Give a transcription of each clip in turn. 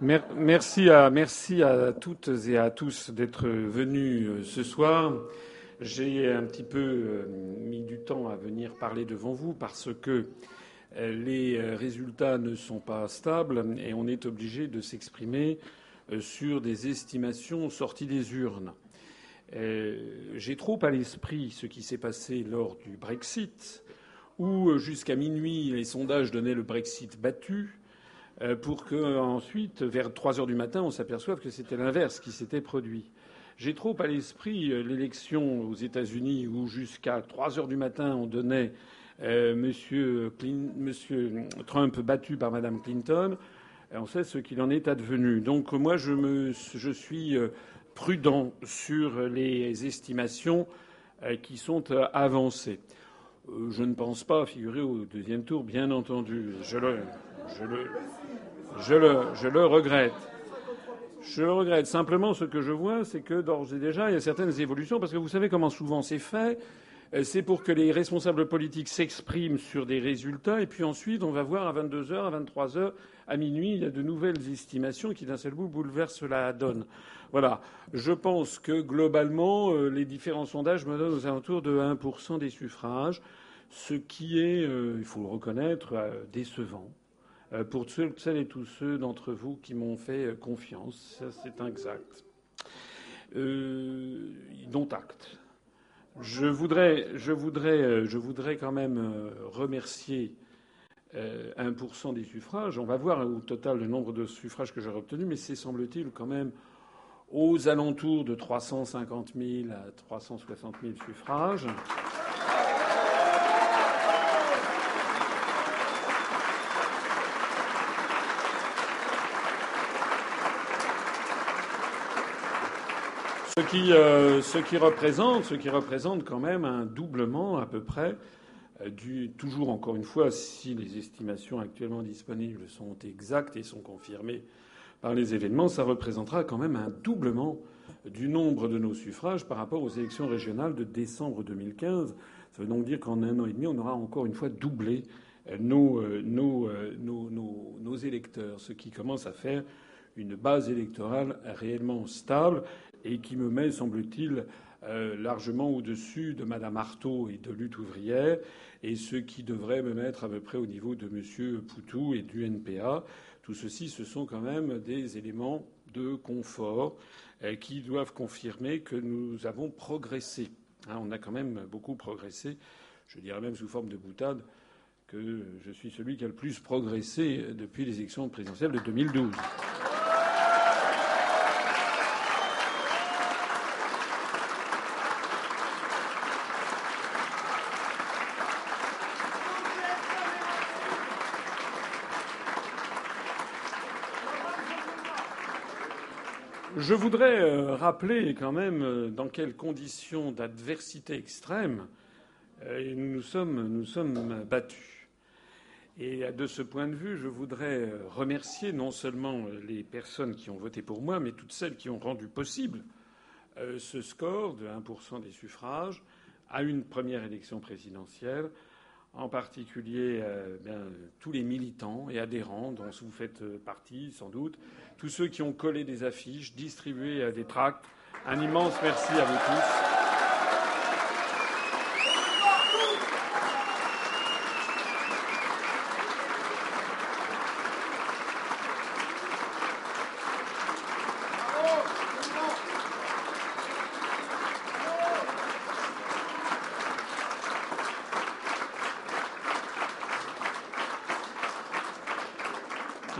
Merci. Merci. À toutes et à tous d'être venus euh, ce soir. J'ai un petit peu euh, mis du temps à venir parler devant vous parce que euh, les résultats ne sont pas stables et on est obligé de s'exprimer sur des estimations sorties des urnes. J'ai trop à l'esprit ce qui s'est passé lors du Brexit, où jusqu'à minuit les sondages donnaient le Brexit battu, pour qu'ensuite, vers trois heures du matin, on s'aperçoive que c'était l'inverse qui s'était produit. J'ai trop à l'esprit euh, l'élection aux États-Unis où jusqu'à 3 heures du matin on donnait euh, Monsieur, Trump battu par Madame Clinton. on sait ce qu'il en est advenu. Donc moi je, me, je suis euh, prudent sur les estimations qui sont avancées. Je ne pense pas figurer au deuxième tour, bien entendu. Je le, regrette. Je le regrette. Simplement, ce que je vois, c'est que d'ores et déjà, il y a certaines évolutions, parce que vous savez comment souvent c'est fait. Euh, c'est pour que les responsables politiques s'expriment sur des résultats, et puis ensuite, on va voir à 22 heures, à 23 heures, à minuit, il y a de nouvelles estimations qui, d'un seul coup, bouleversent la donne. Voilà. Je pense que, globalement, euh, les différents sondages me donnent aux alentours de 1% des suffrages, ce qui est, euh, il faut le reconnaître, décevant. Euh, pour celles et tous ceux d'entre vous qui m'ont fait confiance. Ça, c'est exact. Dont acte. Je voudrais, je voudrais, je voudrais quand même remercier 1% des suffrages. On va voir au total le nombre de suffrages que j'aurai obtenus, mais c'est, semble-t-il, quand même aux alentours de 350 000 à 360 000 suffrages. Ce qui, euh, ce qui, représente, ce qui représente quand même un doublement à peu près euh, du, toujours encore une fois, si les estimations actuellement disponibles sont exactes et sont confirmées par les événements, ça représentera quand même un doublement du nombre de nos suffrages par rapport aux élections régionales de décembre 2015. Ça veut donc dire qu'en un an et demi, on aura encore une fois doublé euh, nos, nos, nos, électeurs, ce qui commence à faire une base électorale réellement stable et qui me met, semble-t-il, euh, largement au-dessus de Madame Artaud et de Lutte ouvrière, et ce qui devrait me mettre à peu près au niveau de Monsieur Poutou et du NPA. Tout ceci, ce sont quand même des éléments de confort euh, qui doivent confirmer que nous avons progressé. Hein, on a quand même beaucoup progressé. Je dirais même sous forme de boutade que je suis celui qui a le plus progressé depuis les élections présidentielles de 2012. Je voudrais euh, rappeler quand même euh, dans quelles conditions d'adversité extrême euh, nous sommes, nous sommes battus. Et de ce point de vue, je voudrais remercier non seulement les personnes qui ont voté pour moi, mais toutes celles qui ont rendu possible ce score de 1% des suffrages à une première élection présidentielle en particulier euh, tous les militants et adhérents dont vous faites euh, partie sans doute, tous ceux qui ont collé des affiches, distribué euh, des tracts. Un immense merci à vous tous.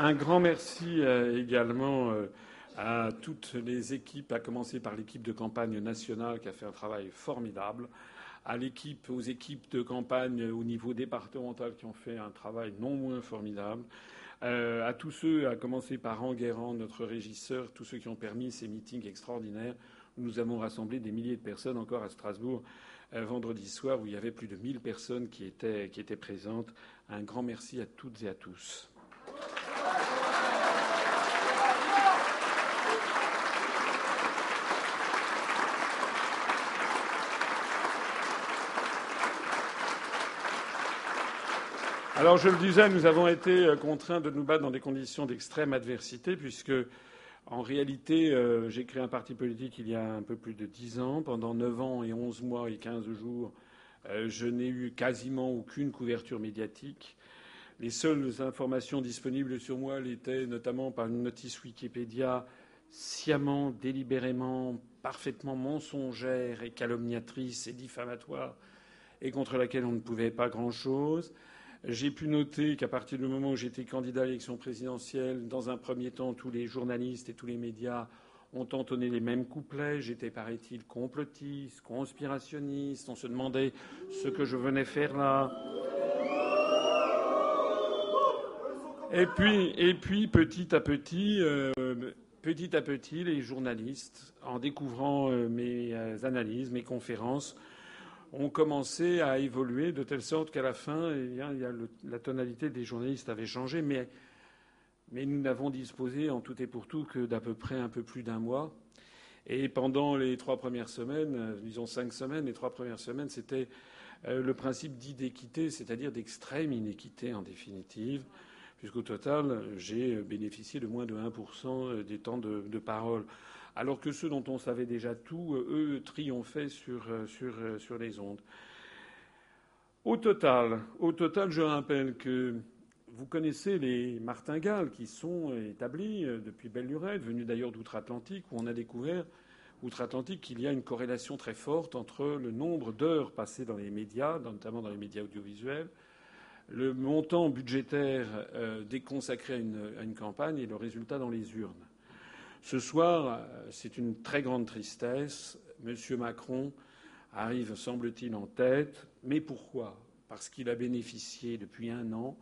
Un grand merci euh, également euh, à toutes les équipes, à commencer par l'équipe de campagne nationale qui a fait un travail formidable, à l'équipe, aux équipes de campagne au niveau départemental qui ont fait un travail non moins formidable, euh, à tous ceux, à commencer par Enguerrand, notre régisseur, tous ceux qui ont permis ces meetings extraordinaires où nous avons rassemblé des milliers de personnes encore à Strasbourg vendredi soir où il y avait plus de 1000 personnes qui étaient, qui étaient présentes. Un grand merci à toutes et à tous. Alors je le disais, nous avons été euh, contraints de nous battre dans des conditions d'extrême adversité, puisque en réalité, euh, j'ai créé un parti politique il y a un peu plus de dix ans. Pendant neuf ans et onze mois et quinze jours, euh, je n'ai eu quasiment aucune couverture médiatique. Les seules informations disponibles sur moi l'étaient notamment par une notice Wikipédia sciemment, délibérément, parfaitement mensongère et calomniatrice et diffamatoire et contre laquelle on ne pouvait pas grand-chose. J'ai pu noter qu'à partir du moment où j'étais candidat à l'élection présidentielle, dans un premier temps, tous les journalistes et tous les médias ont entonné les mêmes couplets. J'étais, paraît-il, complotiste, conspirationniste. On se demandait ce que je venais faire là. Et puis, et puis petit à petit, euh, petit à petit, les journalistes, en découvrant euh, mes euh, analyses, mes conférences, ont commencé à évoluer de telle sorte qu'à la fin, eh la tonalité des journalistes avait changé, mais, nous n'avons disposé en tout et pour tout que d'à peu près un peu plus d'un mois. Et pendant les trois premières semaines, euh, disons cinq semaines, les trois premières semaines, c'était euh, le principe d'inéquité, c'est-à-dire d'extrême inéquité en définitive, puisqu'au total, j'ai bénéficié de moins de 1% des temps de parole alors que ceux dont on savait déjà tout, euh, eux, triomphaient sur, euh, euh, les ondes. Au total, au total, je rappelle que vous connaissez les martingales qui sont établis depuis belle lurette, venus d'ailleurs d'outre-Atlantique, où on a découvert outre-Atlantique qu'il y a une corrélation très forte entre le nombre d'heures passées dans les médias, notamment dans les médias audiovisuels, le montant budgétaire déconsacré à une campagne et le résultat dans les urnes. Ce soir, euh, c'est une très grande tristesse. M. Macron arrive, semble-t-il, en tête. Mais pourquoi? Parce qu'il a bénéficié depuis un an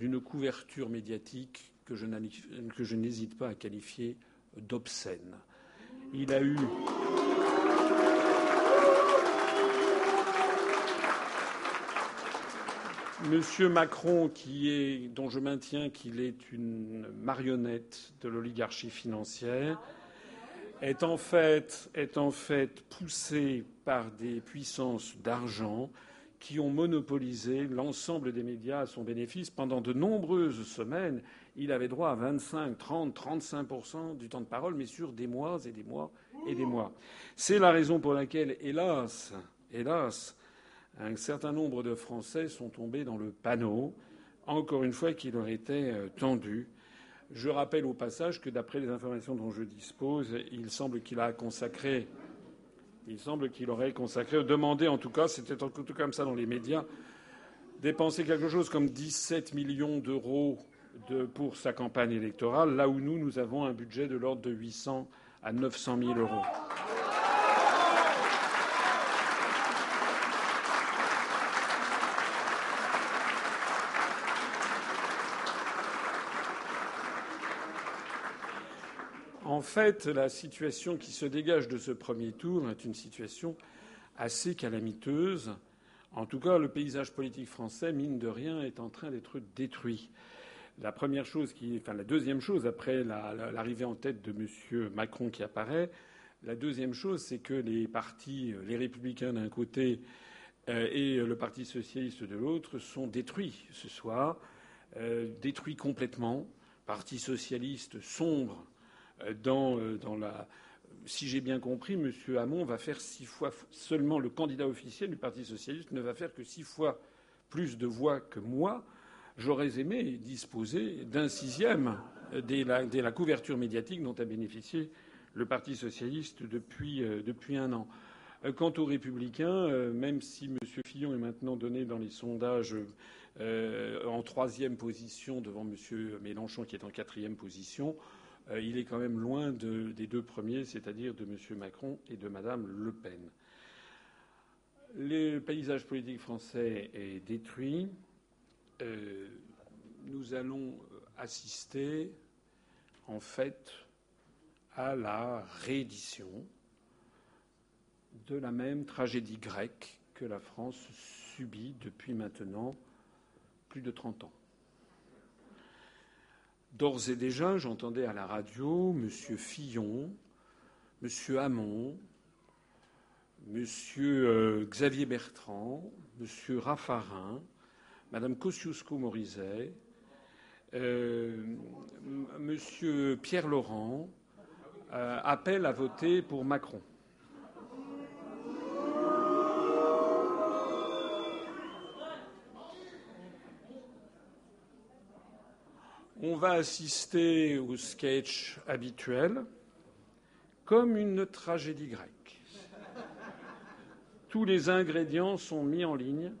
d'une couverture médiatique que je n'hésite pas à qualifier d'obscène. Il a eu. Monsieur Macron, dont je maintiens qu'il est une marionnette de l'oligarchie financière, est en fait, est en fait poussé par des puissances d'argent qui ont monopolisé l'ensemble des médias à son bénéfice. Pendant de nombreuses semaines, il avait droit à 25, 30, 35% du temps de parole, mais sur des mois et des mois et des mois. C'est la raison pour laquelle, hélas, hélas, un certain nombre de Français sont tombés dans le panneau, encore une fois, qui leur était euh, tendu. Je rappelle au passage que, d'après les informations dont je dispose, il semble qu'il a consacré, il semble qu'il aurait consacré, demandé en tout cas, c'était tout comme ça dans les médias, dépenser quelque chose comme 17 millions d'euros pour sa campagne électorale, là où nous, nous avons un budget de l'ordre de 800 à 900 000 euros. En fait, la situation qui se dégage de ce premier tour est une situation assez calamiteuse. En tout cas, le paysage politique français, mine de rien, est en train d'être détruit. La première chose enfin, la deuxième chose après l'arrivée en tête de M. Macron qui apparaît, la deuxième chose, c'est que les partis, les républicains d'un côté euh, et le Parti socialiste de l'autre, sont détruits ce soir, euh, détruits complètement. Parti socialiste sombre euh, dans, la. Si j'ai bien compris, M. Hamon va faire six fois seulement le candidat officiel du Parti socialiste ne va faire que six fois plus de voix que moi. J'aurais aimé disposer d'un sixième dès la, couverture médiatique dont a bénéficié le Parti socialiste depuis, euh, un an. Euh, quant aux Républicains, même si M. Fillon est maintenant donné dans les sondages en troisième position devant M. Mélenchon qui est en quatrième position, il est quand même loin des deux premiers, c'est-à-dire de M. Macron et de Mme Le Pen. Le paysage politique français est détruit. Euh, nous allons assister, en fait, à la réédition de la même tragédie grecque que la France subit depuis maintenant plus de 30 ans. D'ores et déjà, j'entendais à la radio M. Fillon, M. Hamon, M. Euh, Xavier Bertrand, M. Raffarin, Madame Kosciusko-Morizet, euh, Monsieur Pierre Laurent euh, appellent à voter pour Macron. On va assister au sketch habituel comme une tragédie grecque. Tous les ingrédients sont mis en ligne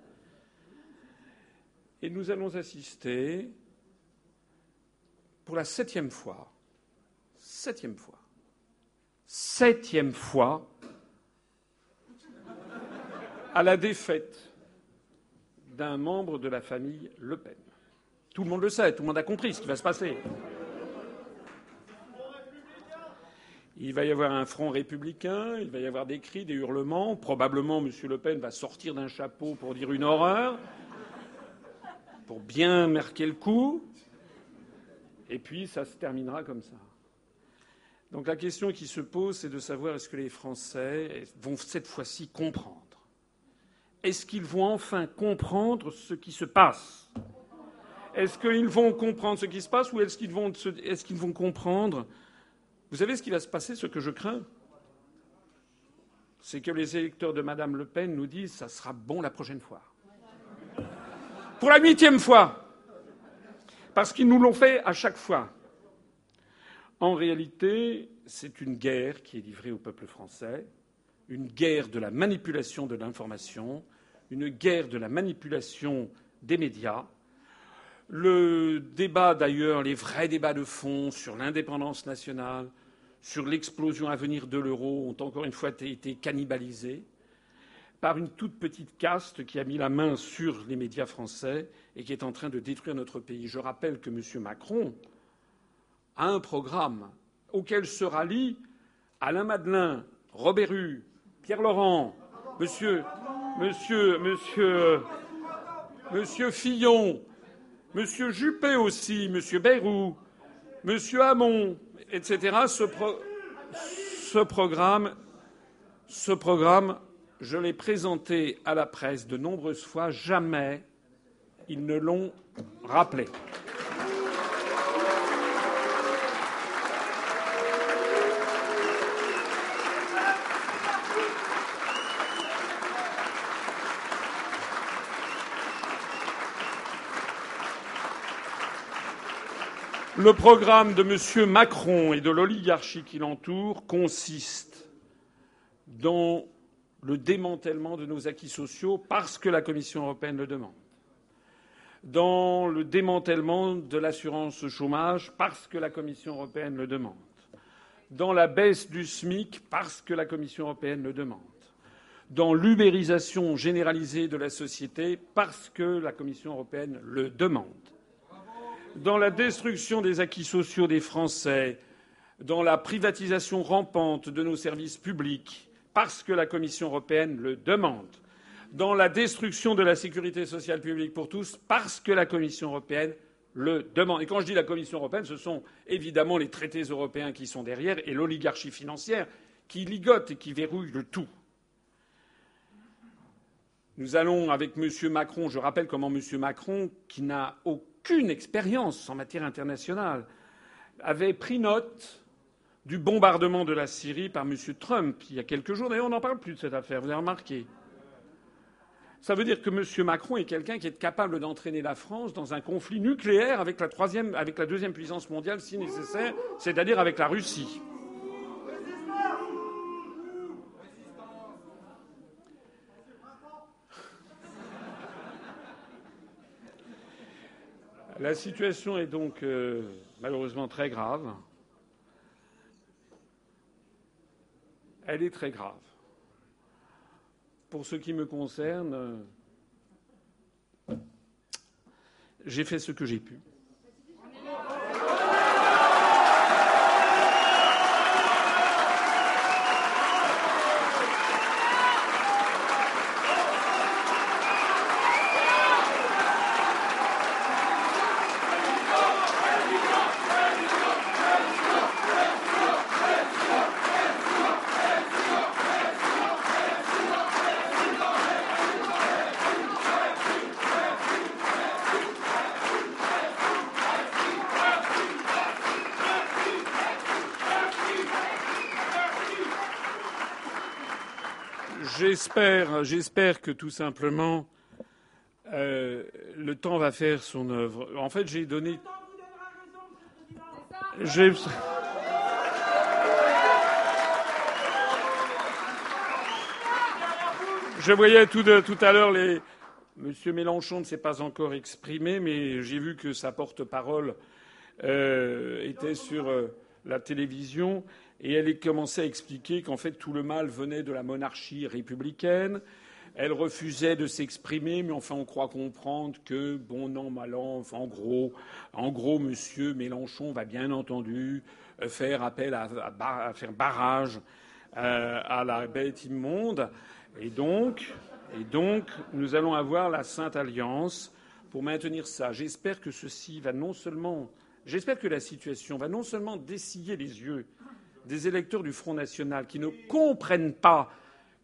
et nous allons assister pour la septième fois, septième fois, septième fois à la défaite d'un membre de la famille Le Pen. Tout le monde le sait, tout le monde a compris ce qui va se passer. Il va y avoir un front républicain, il va y avoir des cris, des hurlements. Probablement, M. Le Pen va sortir d'un chapeau pour dire une horreur, pour bien marquer le coup. Et puis, ça se terminera comme ça. Donc la question qui se pose, c'est de savoir est-ce que les Français vont cette fois-ci comprendre Est-ce qu'ils vont enfin comprendre ce qui se passe? Est-ce qu'ils vont comprendre ce qui se passe ou est-ce qu'ils vont, est qu'ils vont comprendre? Vous savez ce qui va se passer, ce que je crains? C'est que les électeurs de Mme Le Pen nous disent ça sera bon la prochaine fois. Pour la huitième fois parce qu'ils nous l'ont fait à chaque fois. En réalité, c'est une guerre qui est livrée au peuple français, une guerre de la manipulation de l'information, une guerre de la manipulation des médias. Le débat, d'ailleurs, les vrais débats de fond sur l'indépendance nationale, sur l'explosion à venir de l'euro, ont encore une fois été cannibalisés par une toute petite caste qui a mis la main sur les médias français et qui est en train de détruire notre pays. Je rappelle que M. Macron a un programme auquel se rallient Alain Madelin, Robert Hue, Pierre Laurent, Monsieur, Monsieur, Monsieur, Fillon, Monsieur Juppé aussi, Monsieur Bayrou, Monsieur Hamon, etc. Ce, programme je l'ai présenté à la presse de nombreuses fois. Jamais ils ne l'ont rappelé. Le programme de M. Macron et de l'oligarchie qui l'entoure consiste dans le démantèlement de nos acquis sociaux parce que la Commission européenne le demande, dans le démantèlement de l'assurance chômage parce que la Commission européenne le demande, dans la baisse du SMIC parce que la Commission européenne le demande, dans l'ubérisation généralisée de la société parce que la Commission européenne le demande, dans la destruction des acquis sociaux des Français, dans la privatisation rampante de nos services publics, parce que la Commission européenne le demande, dans la destruction de la sécurité sociale publique pour tous, parce que la Commission européenne le demande. Et quand je dis la Commission européenne, ce sont évidemment les traités européens qui sont derrière et l'oligarchie financière qui ligote et qui verrouille le tout. Nous allons, avec M. Macron, je rappelle comment M. Macron, qui n'a aucune expérience en matière internationale, avait pris note du bombardement de la Syrie par M. Trump il y a quelques jours. D'ailleurs, on n'en parle plus de cette affaire, vous avez remarqué. Ça veut dire que M. Macron est quelqu'un qui est capable d'entraîner la France dans un conflit nucléaire avec la, troisième, avec la deuxième puissance mondiale si nécessaire, c'est-à-dire avec la Russie. La situation est donc euh, malheureusement très grave. elle est très grave. Pour ce qui me concerne, j'ai fait ce que j'ai pu. J'espère, j'espère que tout simplement euh, le temps va faire son œuvre. En fait, j'ai donné. Je voyais tout, tout à l'heure les. Monsieur Mélenchon ne s'est pas encore exprimé, mais j'ai vu que sa porte-parole euh, était sur euh, la télévision et elle commençait à expliquer qu'en fait tout le mal venait de la monarchie républicaine, elle refusait de s'exprimer, mais enfin on croit comprendre que bon an mal an, en gros, en gros, Monsieur Mélenchon va bien entendu euh, faire appel à, faire barrage euh, à la bête immonde, et donc, et donc nous allons avoir la Sainte Alliance pour maintenir ça. J'espère que ceci va non seulement, j'espère que la situation va non seulement dessiller les yeux des électeurs du Front national qui ne comprennent pas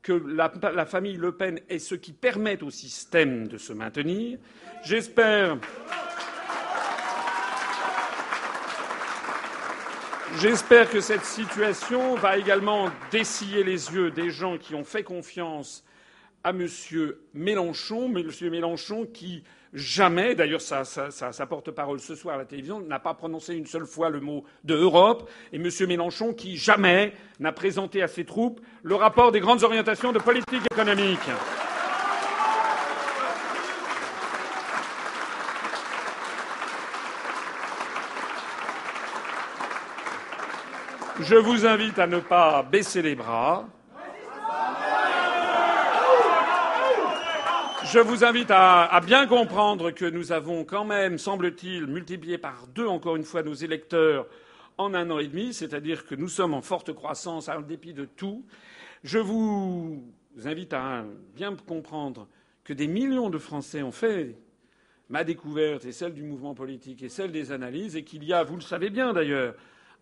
que la, famille Le Pen est ce qui permet au système de se maintenir. J'espère. J'espère que cette situation va également dessiller les yeux des gens qui ont fait confiance à M. Mélenchon, M. Mélenchon qui jamais, d'ailleurs sa, porte-parole ce soir à la télévision n'a pas prononcé une seule fois le mot de Europe, et M. Mélenchon qui jamais n'a présenté à ses troupes le rapport des grandes orientations de politique économique. Je vous invite à ne pas baisser les bras. Je vous invite à, bien comprendre que nous avons quand même, semble-t-il, multiplié par deux encore une fois nos électeurs en un an et demi, c'est-à-dire que nous sommes en forte croissance en dépit de tout. Je vous invite à bien comprendre que des millions de Français ont fait ma découverte et celle du mouvement politique et celle des analyses et qu'il y a, vous le savez bien d'ailleurs,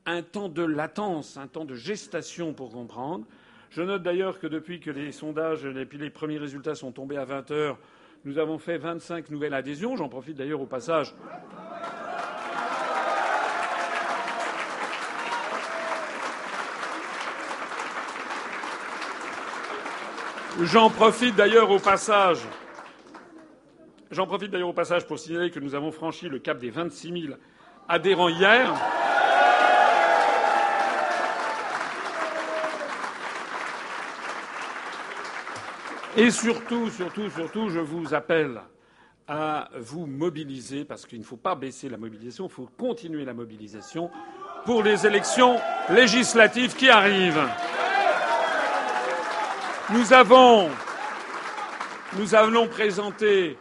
un temps de latence, un temps de gestation pour comprendre. Je note d'ailleurs que depuis que les sondages et les premiers résultats sont tombés à 20 heures, nous avons fait 25 nouvelles adhésions. J'en profite d'ailleurs au passage. J'en profite d'ailleurs au passage. J'en profite d'ailleurs au passage pour signaler que nous avons franchi le cap des 26 000 adhérents hier. Et surtout, surtout, surtout, je vous appelle à vous mobiliser, parce qu'il ne faut pas baisser la mobilisation, il faut continuer la mobilisation pour les élections législatives qui arrivent. Nous avons, nous présenter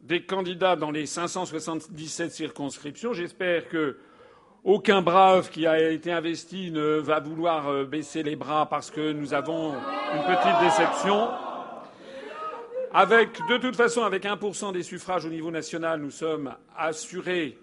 des candidats dans les 577 circonscriptions. J'espère que aucun brave qui a été investi ne va vouloir euh, baisser les bras parce que nous avons une petite déception. De toute façon, avec 1% des suffrages au niveau national, nous sommes assurés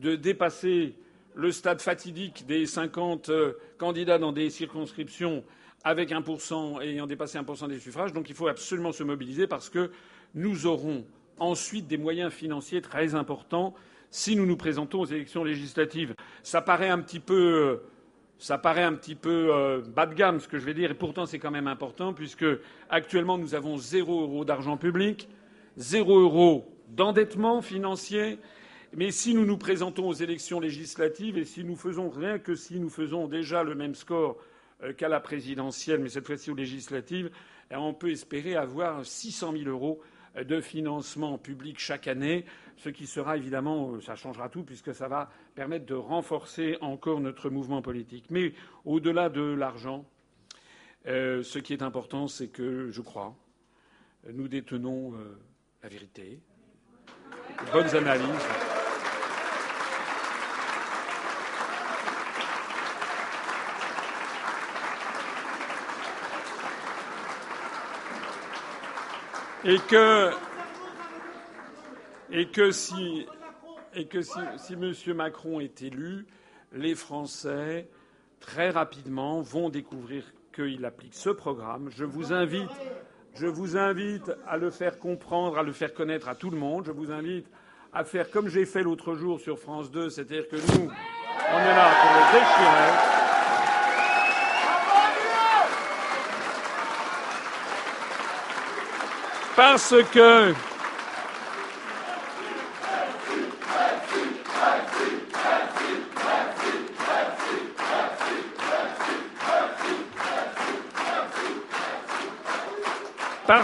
de dépasser le stade fatidique des 50 euh, candidats dans des circonscriptions avec 1% ayant dépassé 1% des suffrages. Donc il faut absolument se mobiliser parce que nous aurons ensuite des moyens financiers très importants si nous nous présentons aux élections législatives. Ça paraît un petit peu euh, ça paraît un petit peu euh, bas de gamme ce que je vais dire, et pourtant c'est quand même important, puisque actuellement nous avons zéro euro d'argent public, zéro euro d'endettement financier. Mais si nous nous présentons aux élections législatives et si nous faisons rien que si nous faisons déjà le même score euh, qu'à la présidentielle, mais cette fois-ci aux législatives, eh, on peut espérer avoir 600 000 euros de financement public chaque année, ce qui sera évidemment, euh, ça changera tout puisque ça va permettre de renforcer encore notre mouvement politique. Mais au-delà de l'argent, euh, ce qui est important, c'est que, je crois, nous détenons euh, la vérité, de bonnes analyses. et que et que si et que si, M. Macron est élu, les Français très rapidement vont découvrir qu'il applique ce programme. Je vous invite je vous invite à le faire comprendre, à le faire connaître à tout le monde. Je vous invite à faire comme j'ai fait l'autre jour sur France 2, c'est-à-dire que nous, on est là pour le déchirer. Parce que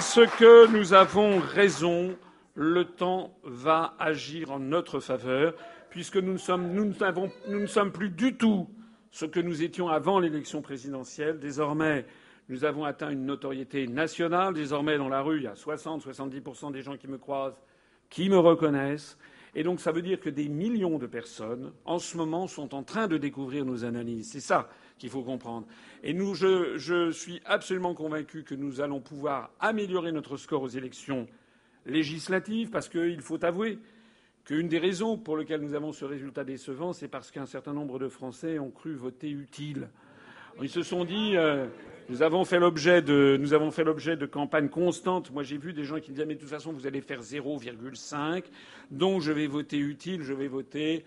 Parce que nous avons raison, le temps va agir en notre faveur, puisque nous ne sommes, plus du tout ce que nous étions avant l'élection présidentielle. Désormais, nous avons atteint une notoriété nationale. Désormais, dans la rue, il y a 60-70% des gens qui me croisent, qui me reconnaissent. Et donc, ça veut dire que des millions de personnes, en ce moment, sont en train de découvrir nos analyses. C'est ça qu'il faut comprendre. Et nous, je, suis absolument convaincu que nous allons pouvoir améliorer notre score aux élections législatives, parce qu'il faut avouer qu'une des raisons pour lesquelles nous avons ce résultat décevant, c'est parce qu'un certain nombre de Français ont cru voter utile. Ils se sont dit euh, nous avons fait l'objet de nous avons fait l'objet de campagnes constantes. Moi, j'ai vu des gens qui disaient mais de toute façon vous allez faire 0,5, donc je vais voter utile, je vais voter,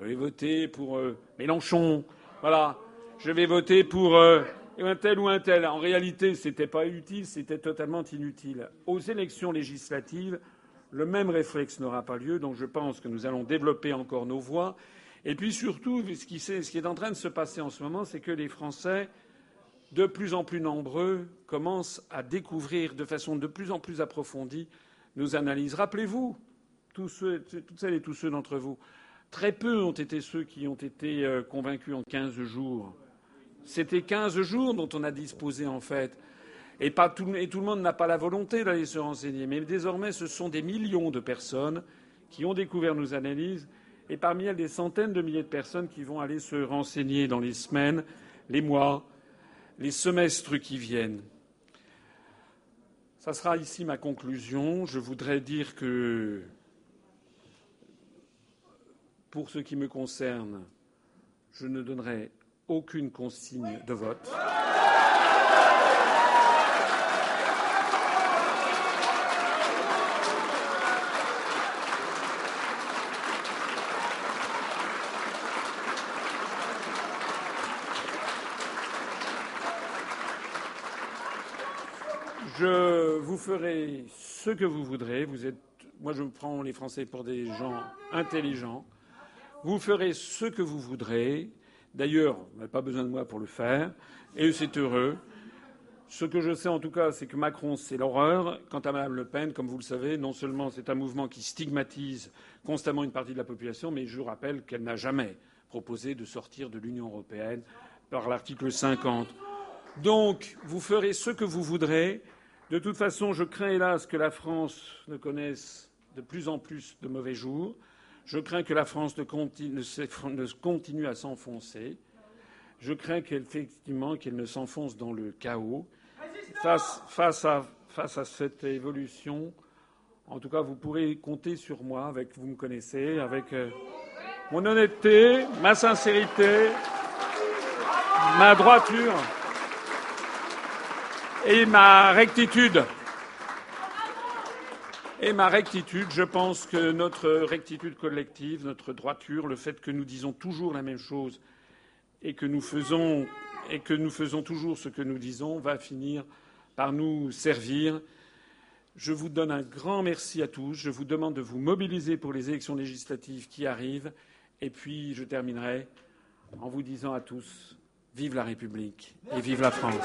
je vais voter pour euh, Mélenchon. Voilà je vais voter pour euh, un tel ou un tel. En réalité, ce n'était pas utile, c'était totalement inutile. Aux élections législatives, le même réflexe n'aura pas lieu, donc je pense que nous allons développer encore nos voix. Et puis surtout, ce qui, est en train de se passer en ce moment, c'est que les Français, de plus en plus nombreux, commencent à découvrir de façon de plus en plus approfondie nos analyses. Rappelez-vous, toutes celles et tous ceux d'entre vous, très peu ont été ceux qui ont été euh, convaincus en 15 jours. C'était 15 jours dont on a disposé, en fait. Et, tout, le monde n'a pas la volonté d'aller se renseigner. Mais désormais, ce sont des millions de personnes qui ont découvert nos analyses, et parmi elles, des centaines de milliers de personnes qui vont aller se renseigner dans les semaines, les mois, les semestres qui viennent. Ça sera ici ma conclusion. Je voudrais dire que, pour ce qui me concerne, je ne donnerai aucune consigne de vote. Je vous ferai ce que vous voudrez. Vous êtes, moi, je prends les Français pour des gens intelligents. Vous ferez ce que vous voudrez. D'ailleurs, on n'a pas besoin de moi pour le faire, et c'est heureux. Ce que je sais en tout cas, c'est que Macron, c'est l'horreur. Quant à Mme Le Pen, comme vous le savez, non seulement c'est un mouvement qui stigmatise constamment une partie de la population, mais je rappelle qu'elle n'a jamais proposé de sortir de l'Union européenne par l'article 50. Donc, vous ferez ce que vous voudrez. De toute façon, je crains hélas que la France ne connaisse de plus en plus de mauvais jours. Je crains que la France ne continue, à s'enfoncer. Je crains qu'effectivement qu'elle ne s'enfonce dans le chaos. Face, à, cette évolution, en tout cas, vous pourrez compter sur moi, avec vous me connaissez, avec euh, mon honnêteté, ma sincérité, ma droiture et ma rectitude. Et ma rectitude, je pense que notre rectitude collective, notre droiture, le fait que nous disons toujours la même chose et que nous faisons, et que nous faisons toujours ce que nous disons va finir par nous servir. Je vous donne un grand merci à tous. Je vous demande de vous mobiliser pour les élections législatives qui arrivent. Et puis, je terminerai en vous disant à tous Vive la République et vive la France.